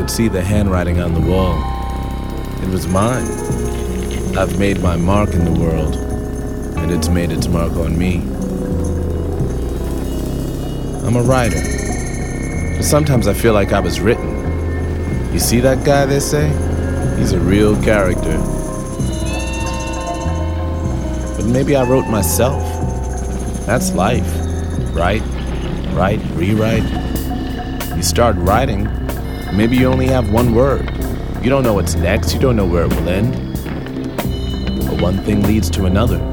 could see the handwriting on the wall. It was mine. I've made my mark in the world, and it's made its mark on me. I'm a writer. But sometimes I feel like I was written. You see that guy, they say? He's a real character. But maybe I wrote myself. That's life. Write, write, rewrite. You start writing, maybe you only have one word. You don't know what's next, you don't know where it will end. But one thing leads to another.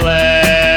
play.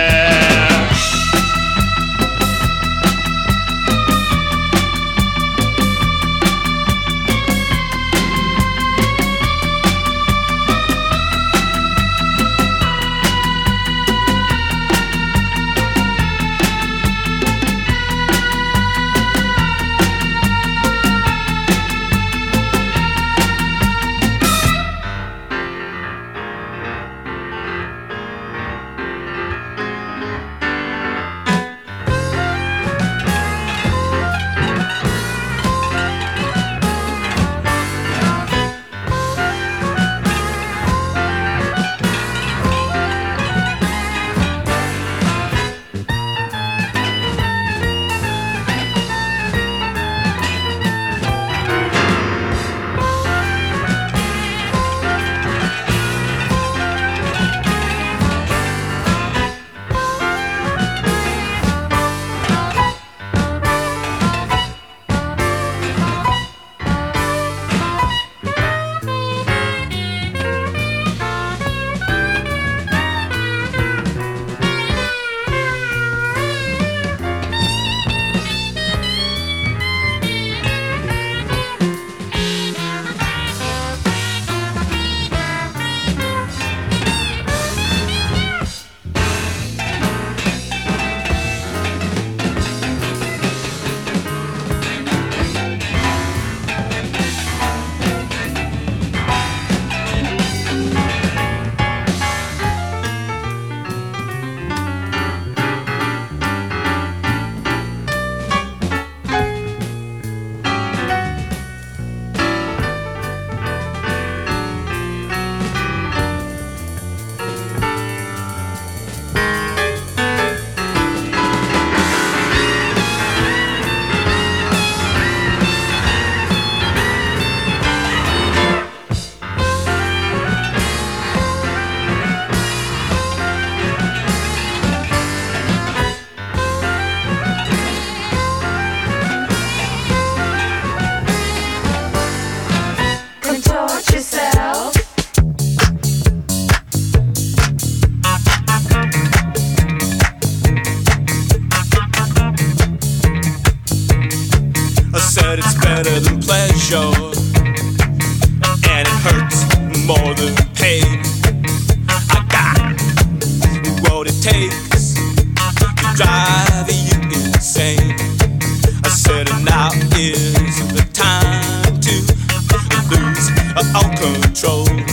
And it hurts more than pain. I got what it takes to drive you insane. I said, now is the time to lose all control.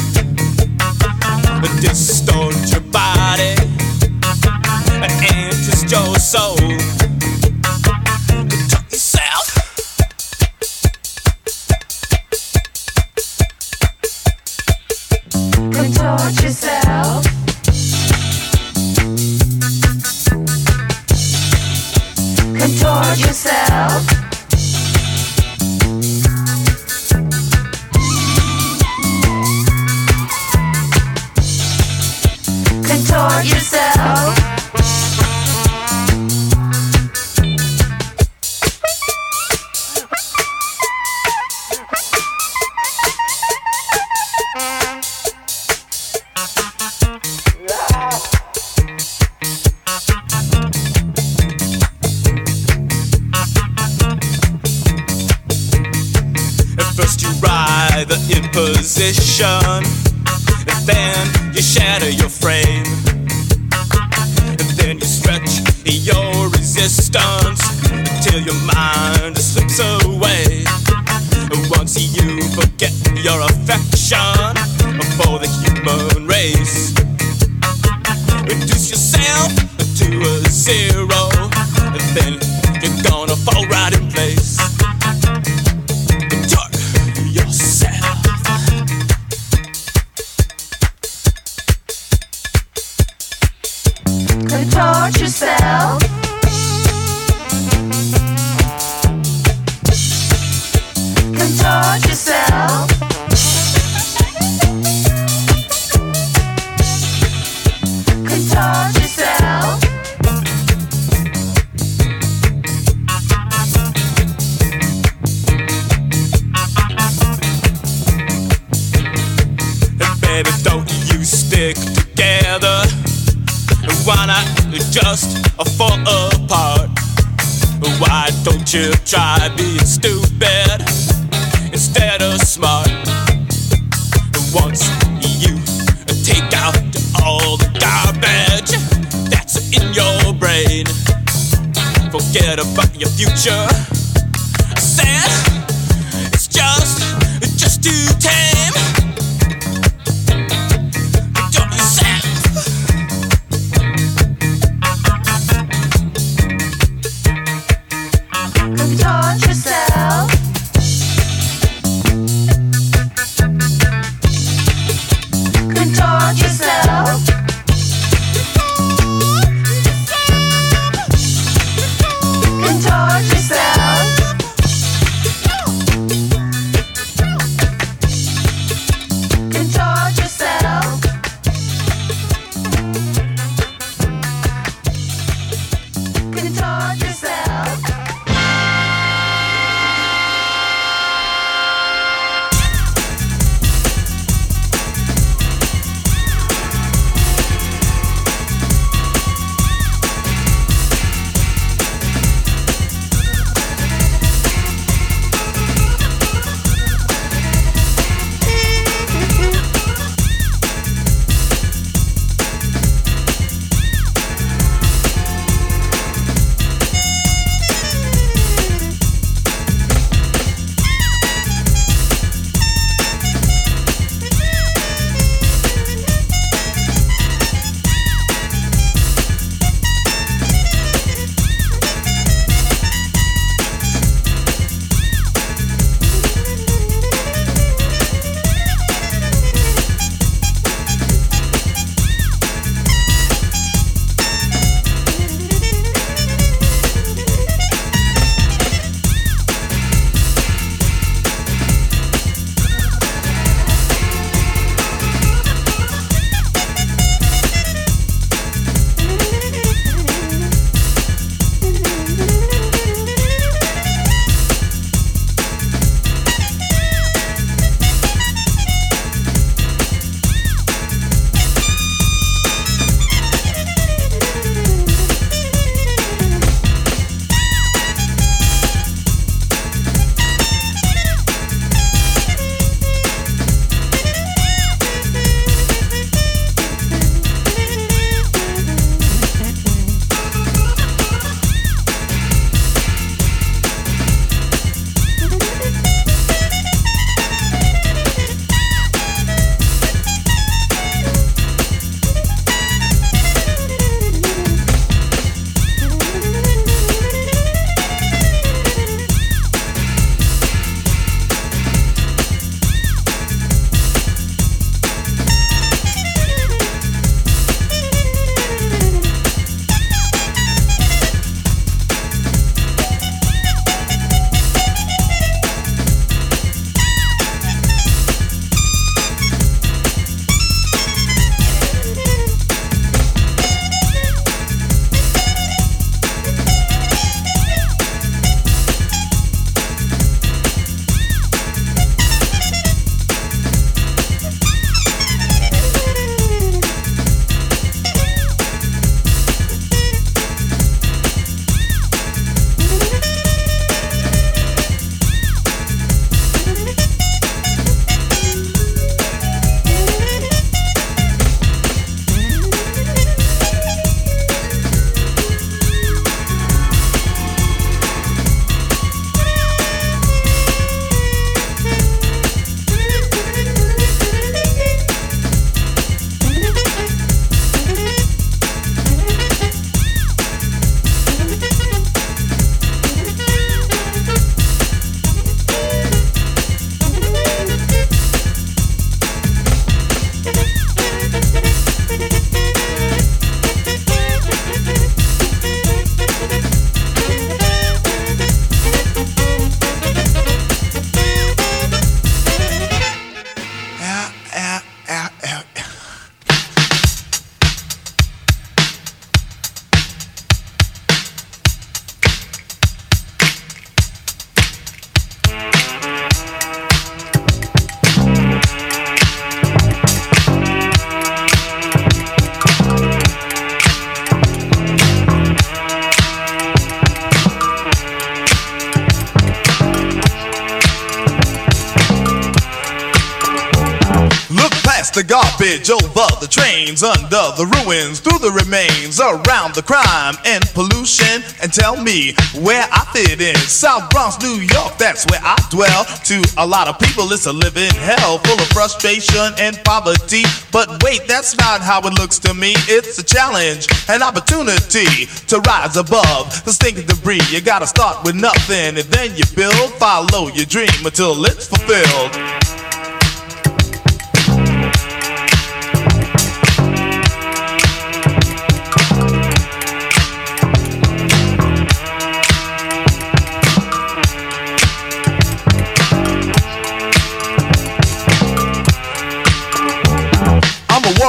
Under the ruins, through the remains, around the crime and pollution. And tell me where I fit in. South Bronx, New York, that's where I dwell. To a lot of people, it's a living hell full of frustration and poverty. But wait, that's not how it looks to me. It's a challenge, an opportunity to rise above the stinking debris. You gotta start with nothing and then you build. Follow your dream until it's fulfilled.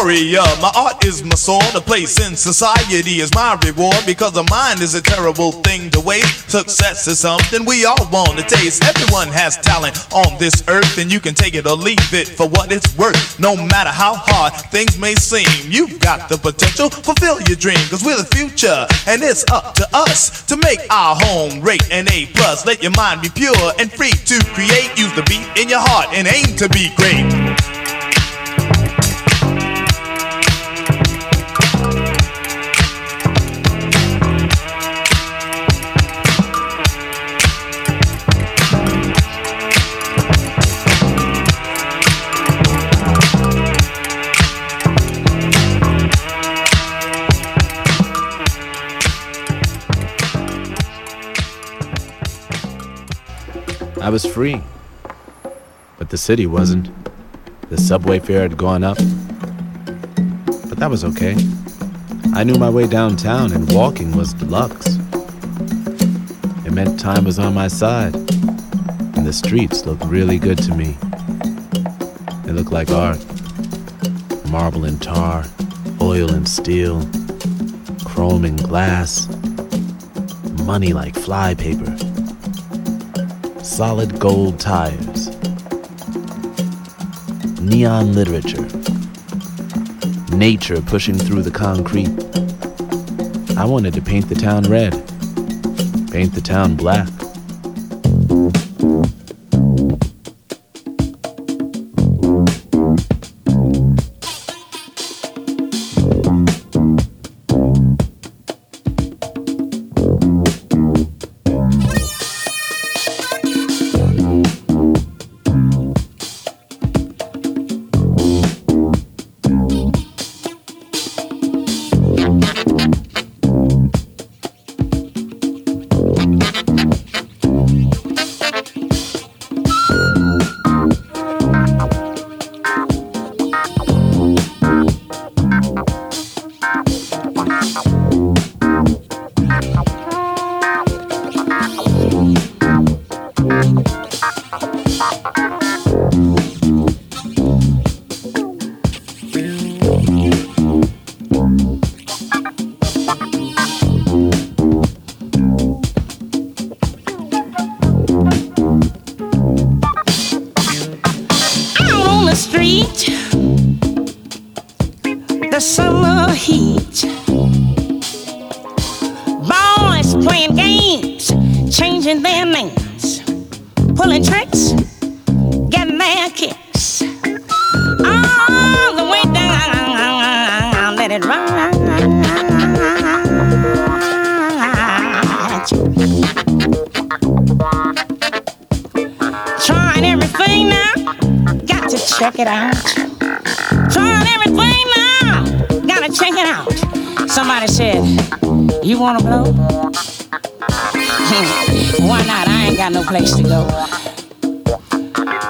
Warrior, my art is my sword. A place in society is my reward because the mind is a terrible thing to waste. Success is something we all want to taste. Everyone has talent on this earth, and you can take it or leave it for what it's worth. No matter how hard things may seem, you've got the potential. Fulfill your dream, cause we're the future, and it's up to us to make our home rate an A plus. Let your mind be pure and free to create. Use the beat in your heart and aim to be great. Was free. But the city wasn't. The subway fare had gone up. But that was okay. I knew my way downtown, and walking was deluxe. It meant time was on my side, and the streets looked really good to me. They looked like art marble and tar, oil and steel, chrome and glass, money like flypaper solid gold tires, neon literature, nature pushing through the concrete. I wanted to paint the town red, paint the town black.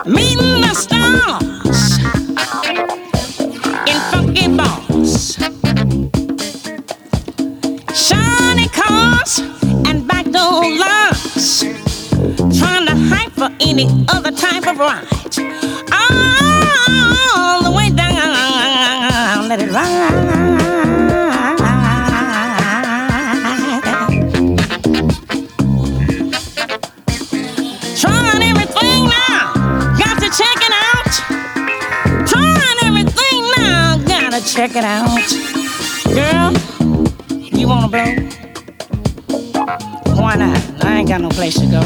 Meeting the stars in funky bars. Shiny cars and backdoor lines trying to hype for any other type of ride. Check it out. Girl, you wanna blow? Why not? I ain't got no place to go.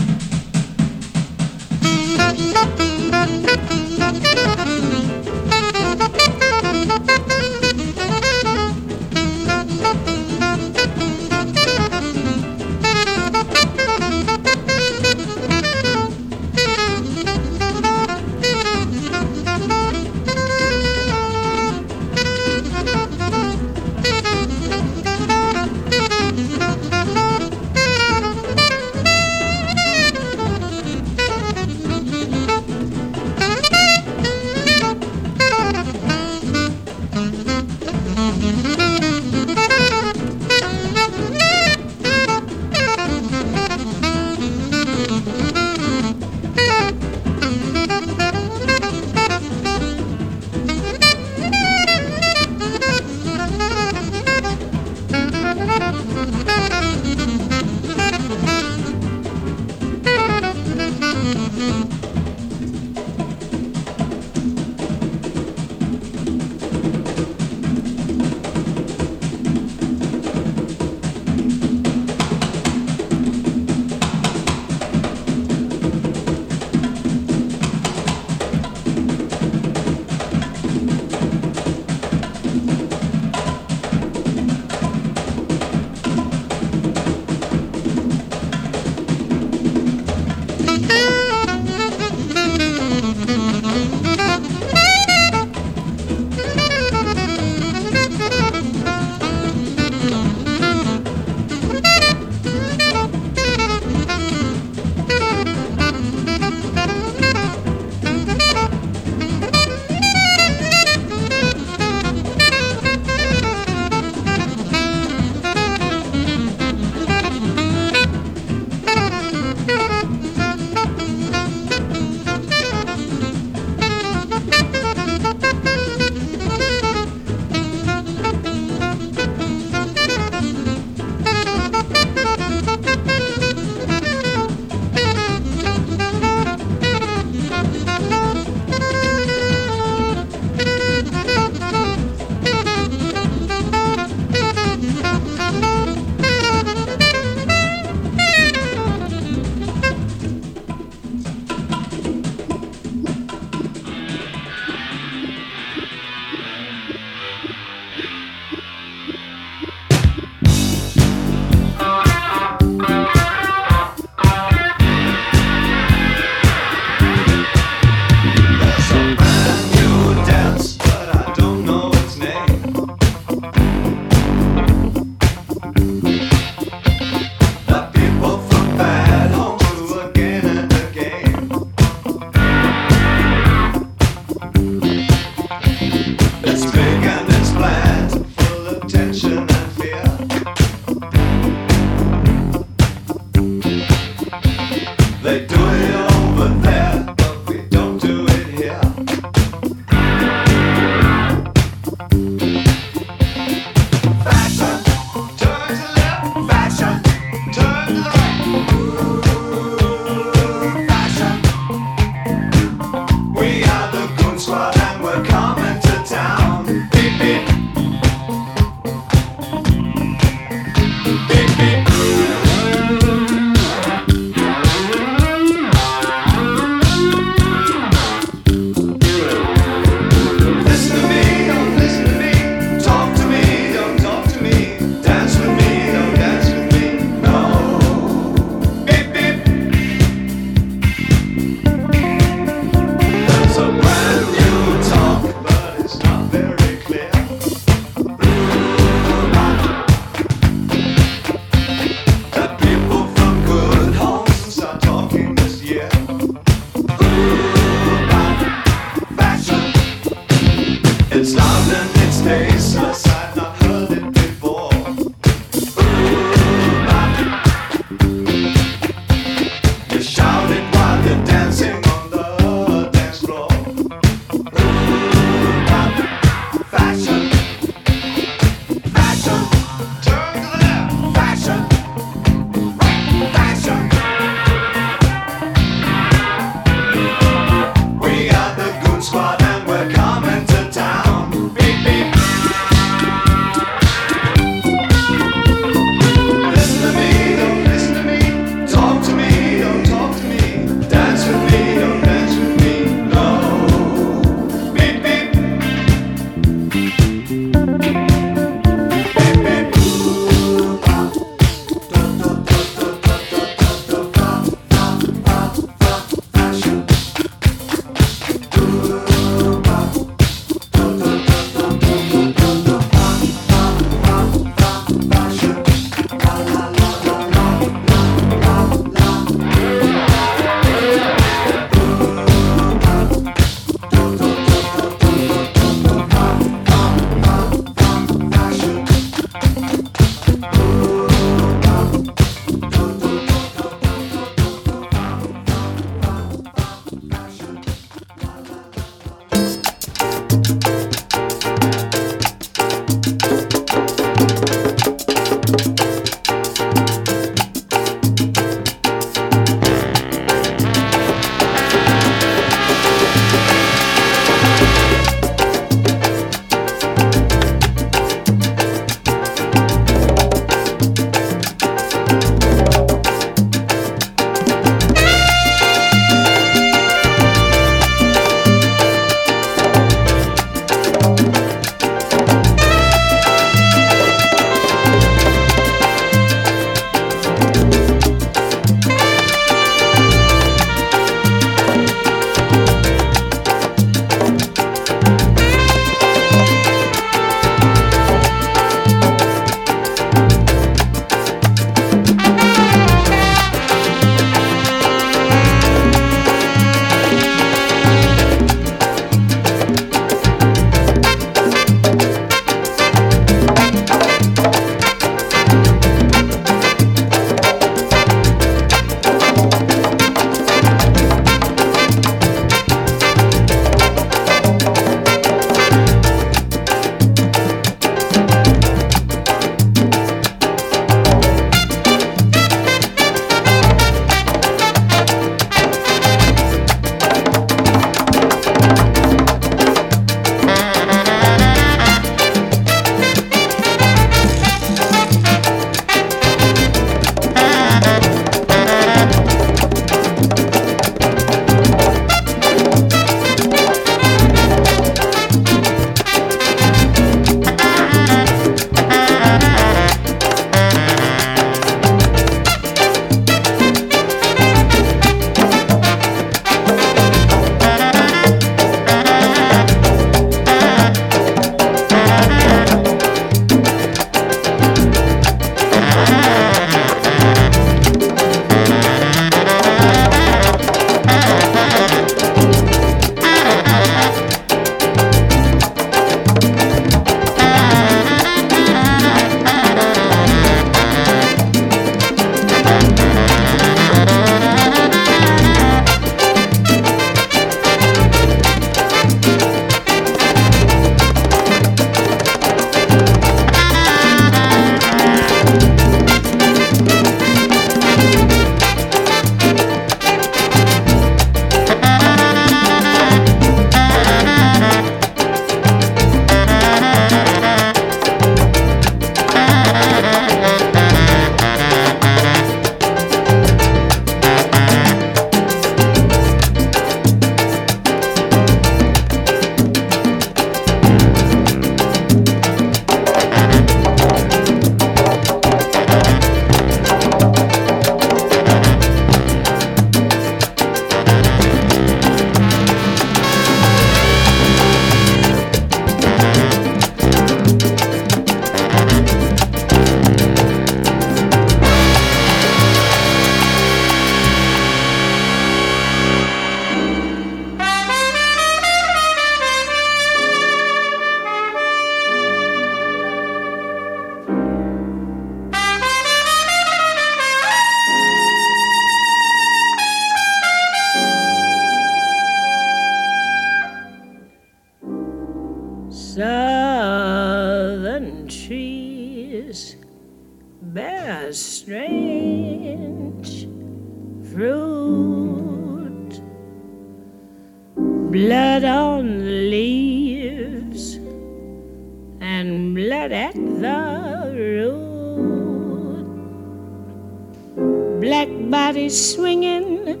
swinging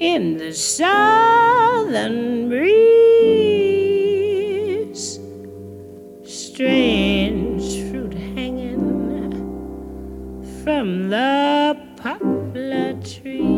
in the southern breeze. Strange fruit hanging from the poplar tree.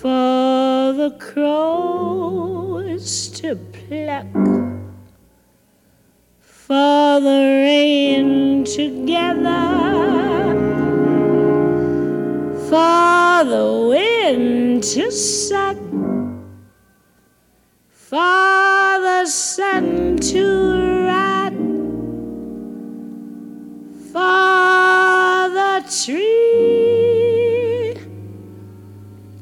for the crows to pluck, for the rain to gather, for the wind to suck, for the sun to rot, for the tree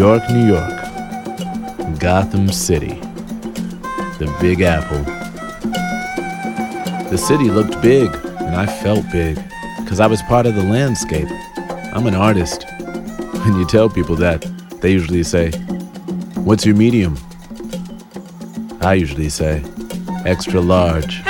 York, New York. Gotham City. The Big Apple. The city looked big, and I felt big, because I was part of the landscape. I'm an artist. When you tell people that, they usually say, What's your medium? I usually say, Extra large.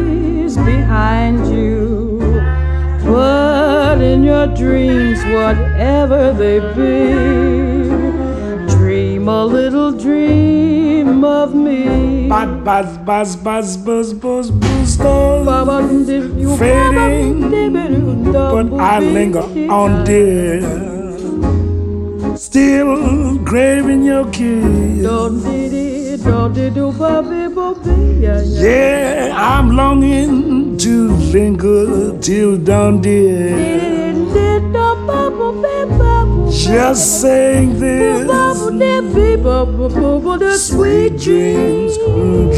behind you. But in your dreams, whatever they be, dream a little dream of me. Buzz, buzz, buzz, buzz, buzz, buzz, buzz, stars fading, but I linger on, dear. Still craving your kiss. Yeah, I'm longing linger till dawn, dear. Just saying this. Sweet dreams,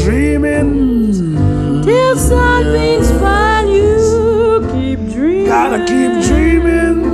dreaming. till sunbeams find you. Keep dreaming. Gotta keep dreaming.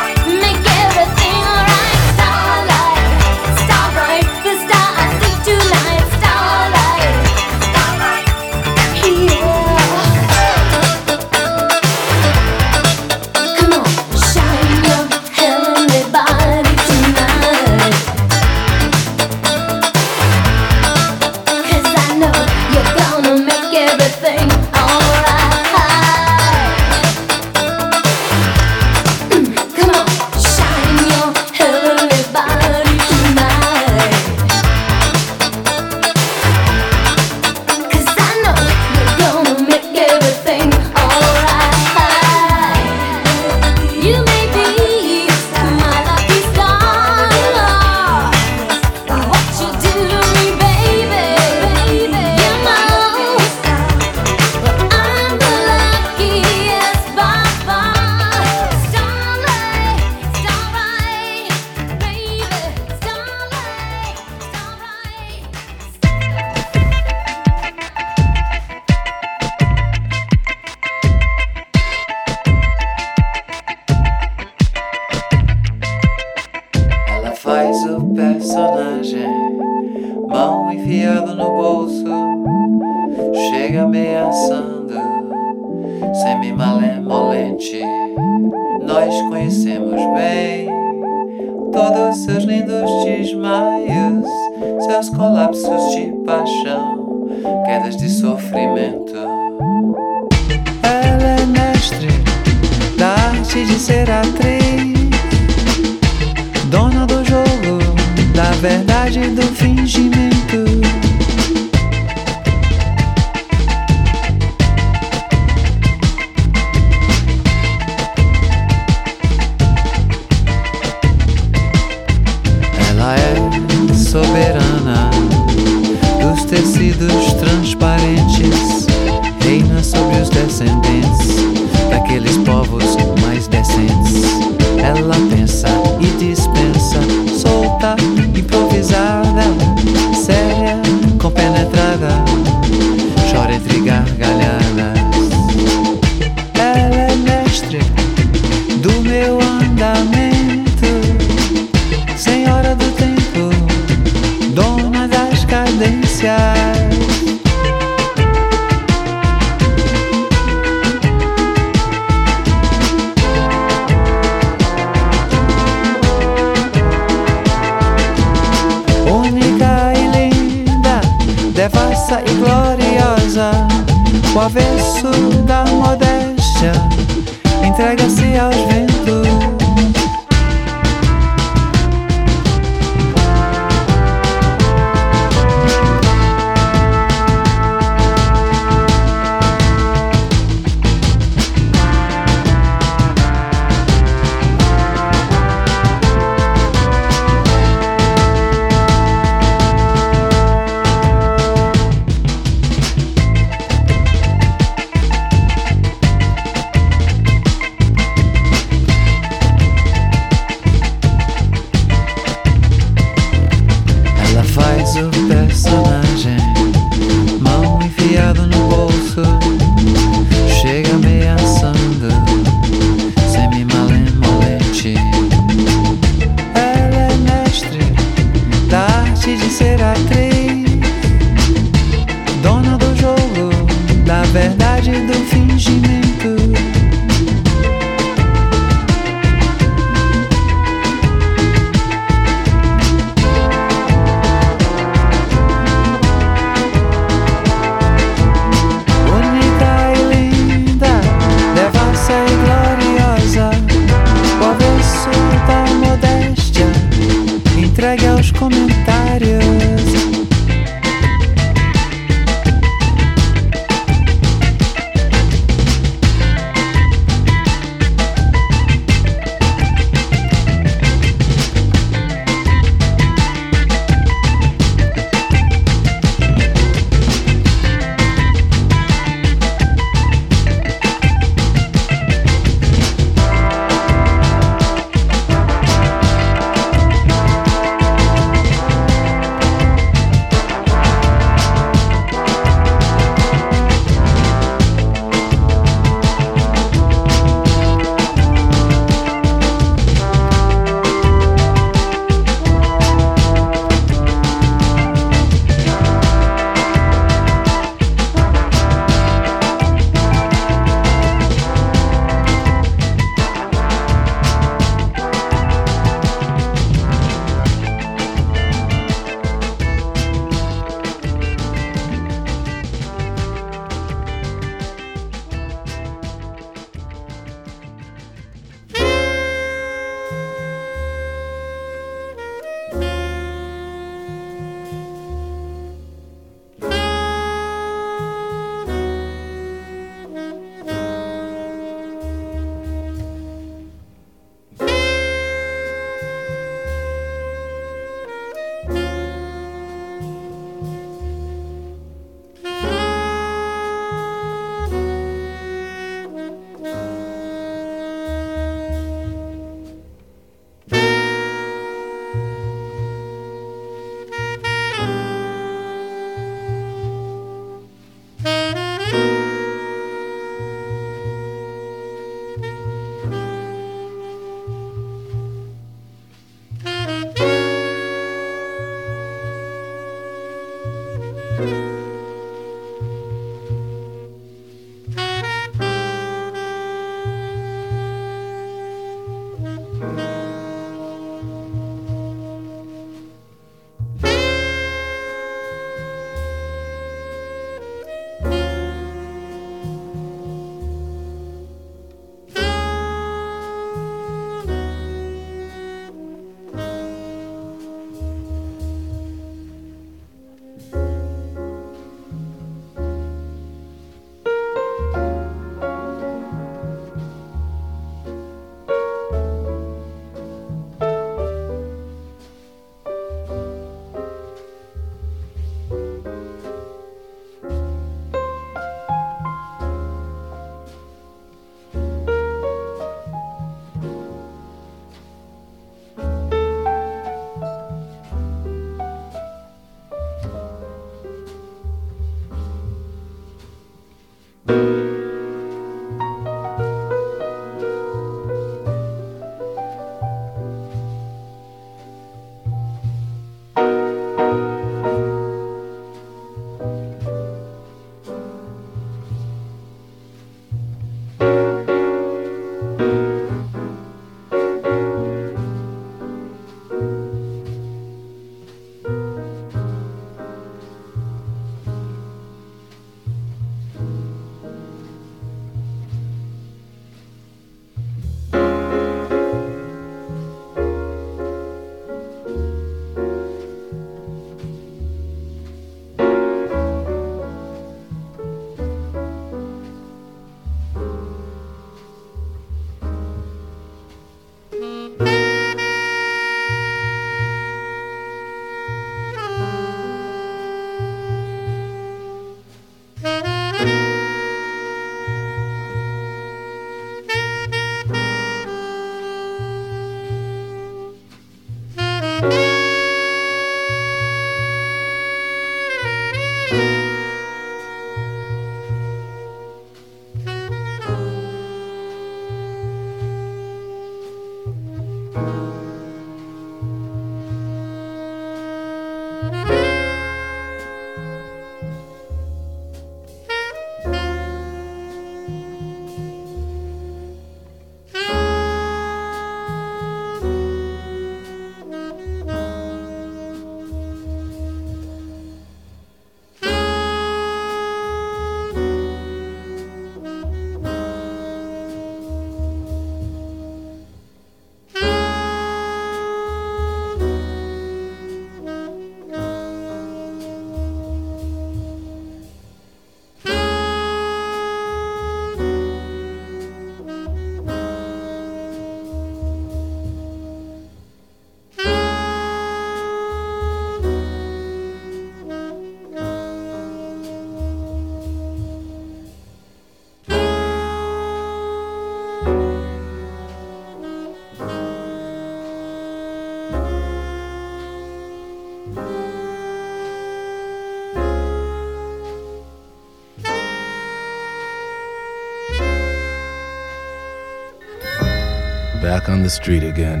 On the street again.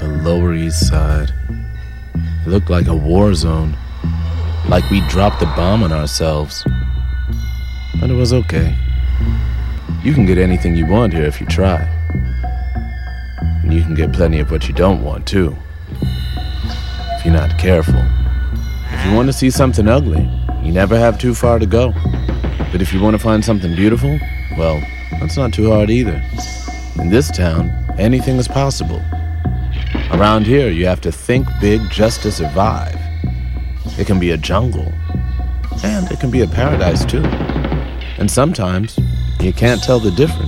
The Lower East Side. It looked like a war zone. Like we dropped a bomb on ourselves. But it was okay. You can get anything you want here if you try. And you can get plenty of what you don't want, too. If you're not careful. If you want to see something ugly, you never have too far to go. But if you want to find something beautiful, well, that's not too hard either. In this town, anything is possible. Around here, you have to think big just to survive. It can be a jungle, and it can be a paradise too. And sometimes, you can't tell the difference.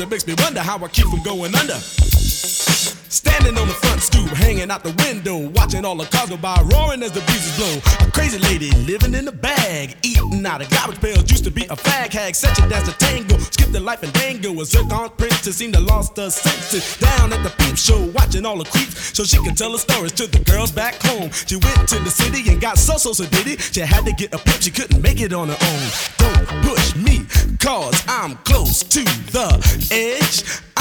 It makes me wonder how I keep from going under. Front stoop, hanging out the window, watching all the cars go by, roaring as the breezes blow. A crazy lady living in a bag, eating out of garbage pails. Used to be a fag hag, such a dance to tango. Skipped the life and dango. A zircon princess seemed to lost her senses. Down at the peep show, watching all the creeps, so she could tell her stories to the girls back home. She went to the city and got so so so did it. She had to get a pimp, she couldn't make it on her own. Don't push me, cause I'm close to the edge.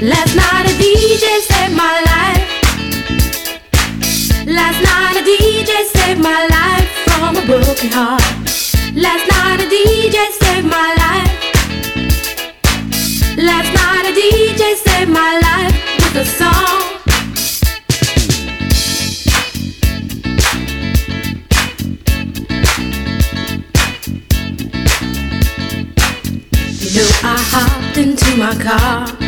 Last night a DJ saved my life. Last night a DJ saved my life from a broken heart. Last night a DJ saved my life. Last night a DJ saved my life with a song. You know I hopped into my car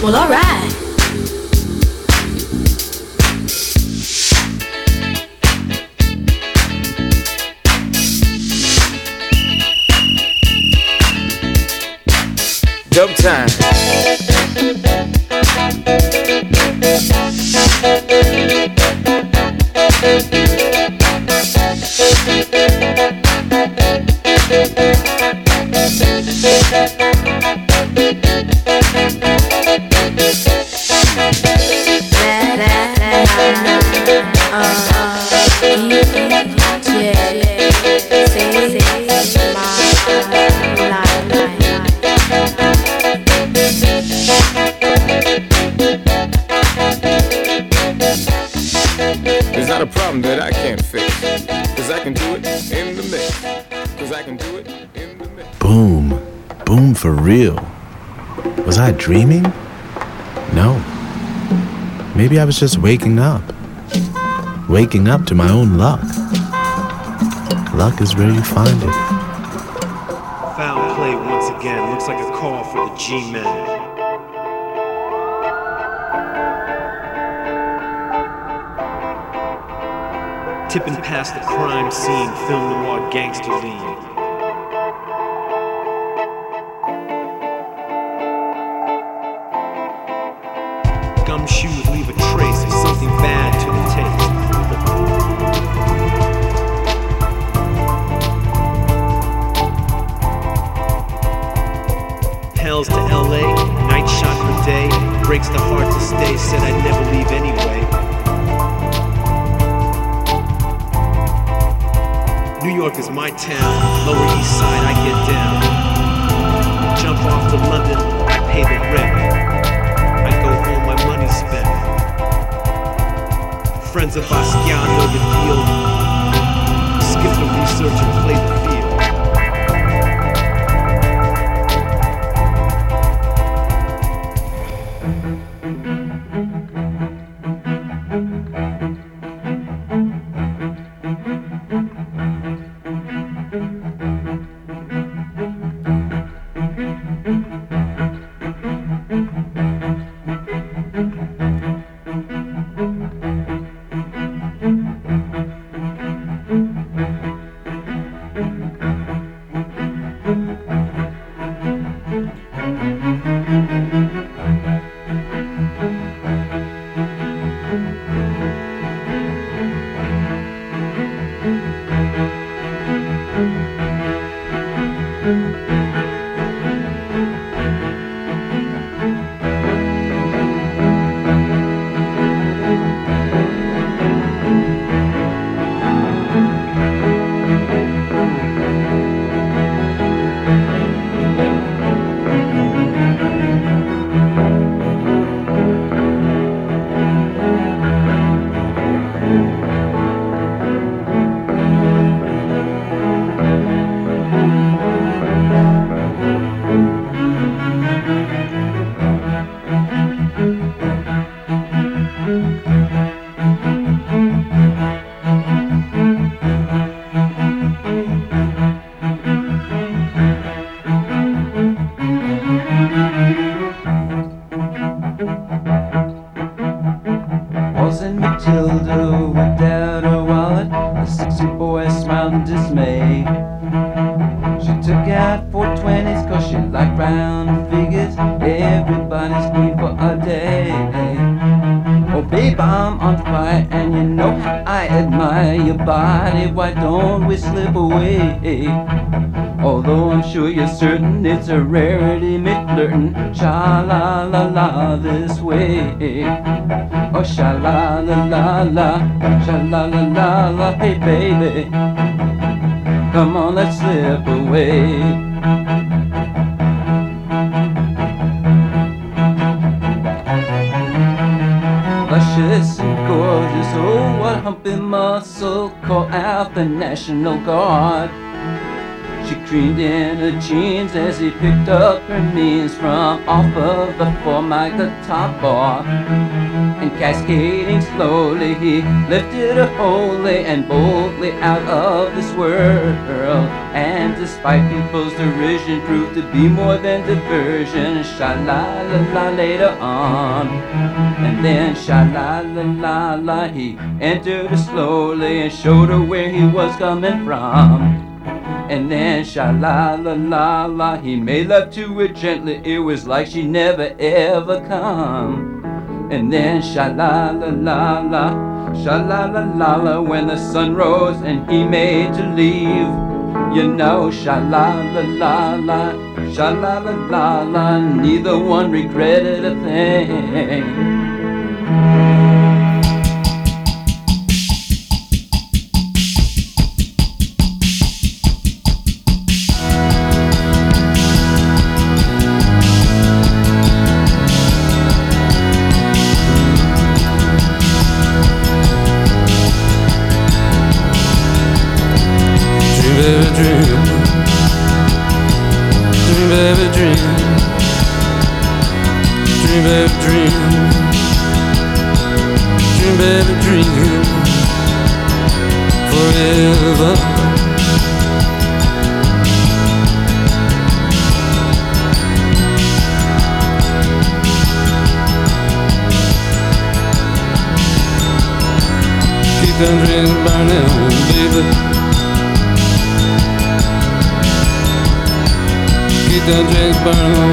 Well, alright. Dub time. Real. Was I dreaming? No. Maybe I was just waking up. Waking up to my own luck. Luck is where you find it. Foul play once again. Looks like a call for the G-Men. Tipping past the crime scene, film noir gangster lean. It's a rarity, me flirting. Sha la la la this way. Oh, sha la la la la, sha la la la la. Hey, baby, come on, let's slip away. luscious and gorgeous. Oh, what humpy muscle! Call out the National Guard. She creamed in her jeans as he picked up her means from off of the form like the top bar. And cascading slowly, he lifted her wholly and boldly out of this world. And despite people's derision, proved to be more than diversion. Sha la la la later on. And then sha la la la la, he entered her slowly and showed her where he was coming from. And then sha la la la la, he made love to her gently. It was like she never ever come. And then sha la la la la, sha la la la la, when the sun rose and he made to leave. You know, sha la la la la, sha la la la la, neither one regretted a thing. Dreams burning, baby. Keep them dreams burning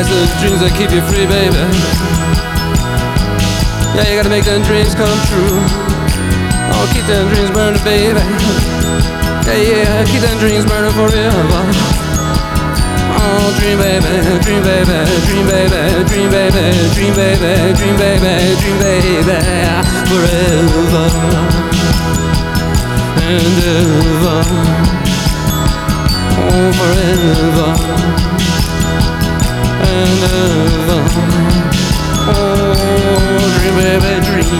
That's the dreams that keep you free, baby. Yeah, you gotta make them dreams come true. Oh, keep them dreams burning, baby. Yeah, yeah, keep them dreams burning forever. Oh, dream baby, dream baby, dream baby, dream baby, dream baby, dream baby, dream baby, forever and ever. Oh, forever. Oh, dream baby, dream.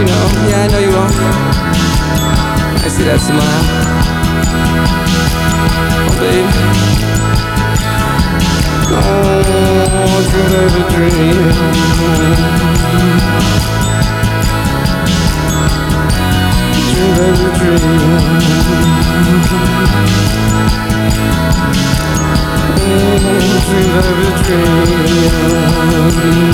you know. Yeah, I know you are. I see that smile. Oh, baby. Oh, could ever dream. Could ever dream. Dream of a dream